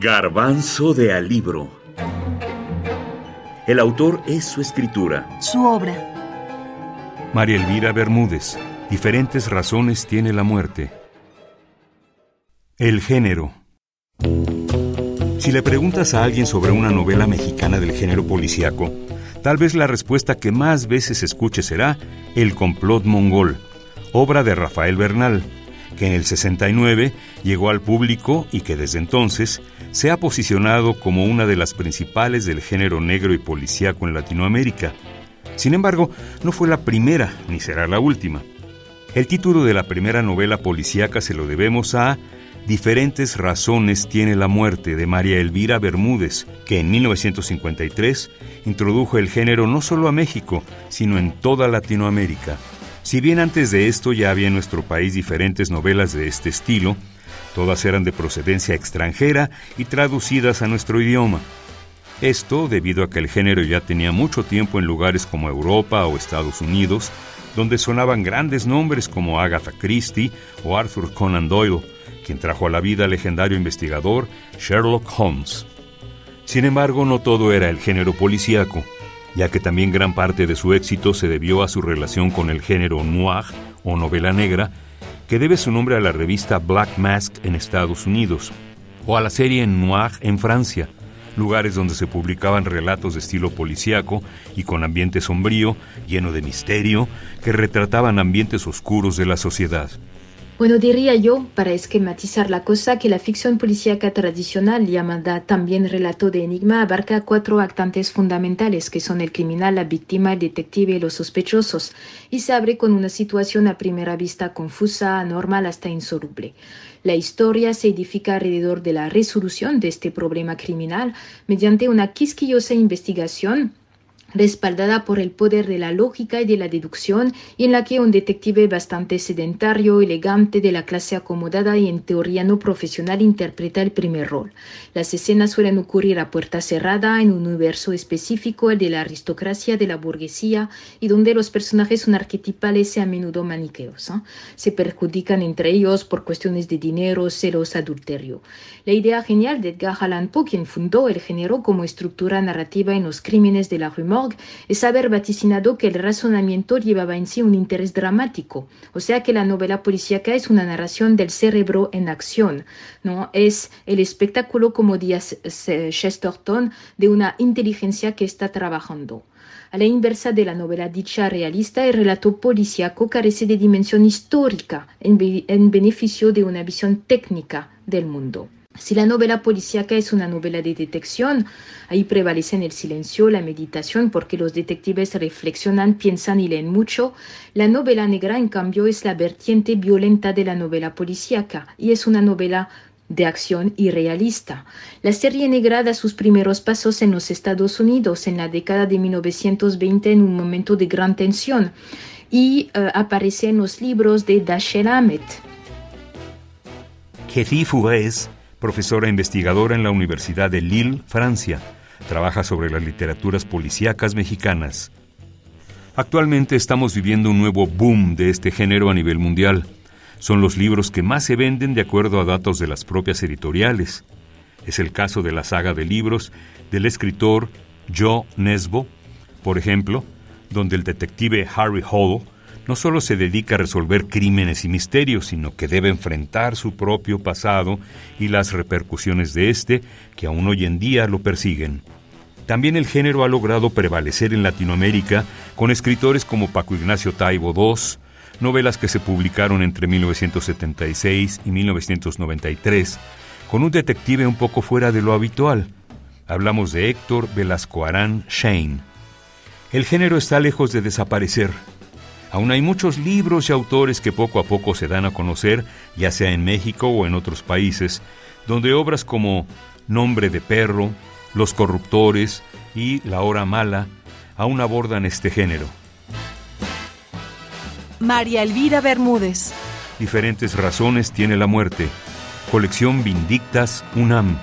Garbanzo de Alibro. El autor es su escritura. Su obra. María Elvira Bermúdez. Diferentes razones tiene la muerte. El género. Si le preguntas a alguien sobre una novela mexicana del género policíaco, tal vez la respuesta que más veces escuche será El complot mongol, obra de Rafael Bernal, que en el 69 llegó al público y que desde entonces se ha posicionado como una de las principales del género negro y policíaco en Latinoamérica. Sin embargo, no fue la primera ni será la última. El título de la primera novela policíaca se lo debemos a Diferentes razones tiene la muerte de María Elvira Bermúdez, que en 1953 introdujo el género no solo a México, sino en toda Latinoamérica. Si bien antes de esto ya había en nuestro país diferentes novelas de este estilo, todas eran de procedencia extranjera y traducidas a nuestro idioma. Esto debido a que el género ya tenía mucho tiempo en lugares como Europa o Estados Unidos, donde sonaban grandes nombres como Agatha Christie o Arthur Conan Doyle, quien trajo a la vida al legendario investigador Sherlock Holmes. Sin embargo, no todo era el género policíaco ya que también gran parte de su éxito se debió a su relación con el género noir o novela negra, que debe su nombre a la revista Black Mask en Estados Unidos, o a la serie Noir en Francia, lugares donde se publicaban relatos de estilo policíaco y con ambiente sombrío, lleno de misterio, que retrataban ambientes oscuros de la sociedad. Bueno, diría yo, para esquematizar la cosa, que la ficción policíaca tradicional, llamada también relato de enigma, abarca cuatro actantes fundamentales, que son el criminal, la víctima, el detective y los sospechosos, y se abre con una situación a primera vista confusa, anormal hasta insoluble. La historia se edifica alrededor de la resolución de este problema criminal mediante una quisquillosa investigación respaldada por el poder de la lógica y de la deducción, y en la que un detective bastante sedentario, elegante, de la clase acomodada y en teoría no profesional interpreta el primer rol. Las escenas suelen ocurrir a puerta cerrada en un universo específico, el de la aristocracia, de la burguesía, y donde los personajes son arquetipales y a menudo maniqueos. Se perjudican entre ellos por cuestiones de dinero, celos, adulterio. La idea genial de Edgar Allan Poe, quien fundó el género como estructura narrativa en los crímenes de la Es haber vaticinado que el razonamiento llevaba en sí un interés dramático, o sea que la novela policíaca es una narración del cerebro en acción, no es el espectáculo, como decía Chesterton, de una inteligencia que está trabajando. A la inversa de la novela dicha realista, el relato policíaco carece de dimensión histórica en beneficio de una visión técnica del mundo. Si la novela policíaca es una novela de detección, ahí prevalecen el silencio, la meditación, porque los detectives reflexionan, piensan y leen mucho. La novela negra, en cambio, es la vertiente violenta de la novela policíaca y es una novela de acción y realista. La serie negra da sus primeros pasos en los Estados Unidos en la década de 1920 en un momento de gran tensión y uh, aparece en los libros de Dashiell Hammett. Profesora investigadora en la Universidad de Lille, Francia. Trabaja sobre las literaturas policíacas mexicanas. Actualmente estamos viviendo un nuevo boom de este género a nivel mundial. Son los libros que más se venden de acuerdo a datos de las propias editoriales. Es el caso de la saga de libros del escritor Joe Nesbo, por ejemplo, donde el detective Harry Hall no solo se dedica a resolver crímenes y misterios, sino que debe enfrentar su propio pasado y las repercusiones de este que aún hoy en día lo persiguen. También el género ha logrado prevalecer en Latinoamérica con escritores como Paco Ignacio Taibo II, novelas que se publicaron entre 1976 y 1993, con un detective un poco fuera de lo habitual. Hablamos de Héctor Velasco Arán Shane. El género está lejos de desaparecer, Aún hay muchos libros y autores que poco a poco se dan a conocer, ya sea en México o en otros países, donde obras como Nombre de Perro, Los Corruptores y La Hora Mala aún abordan este género. María Elvira Bermúdez. Diferentes razones tiene la muerte. Colección Vindictas UNAM.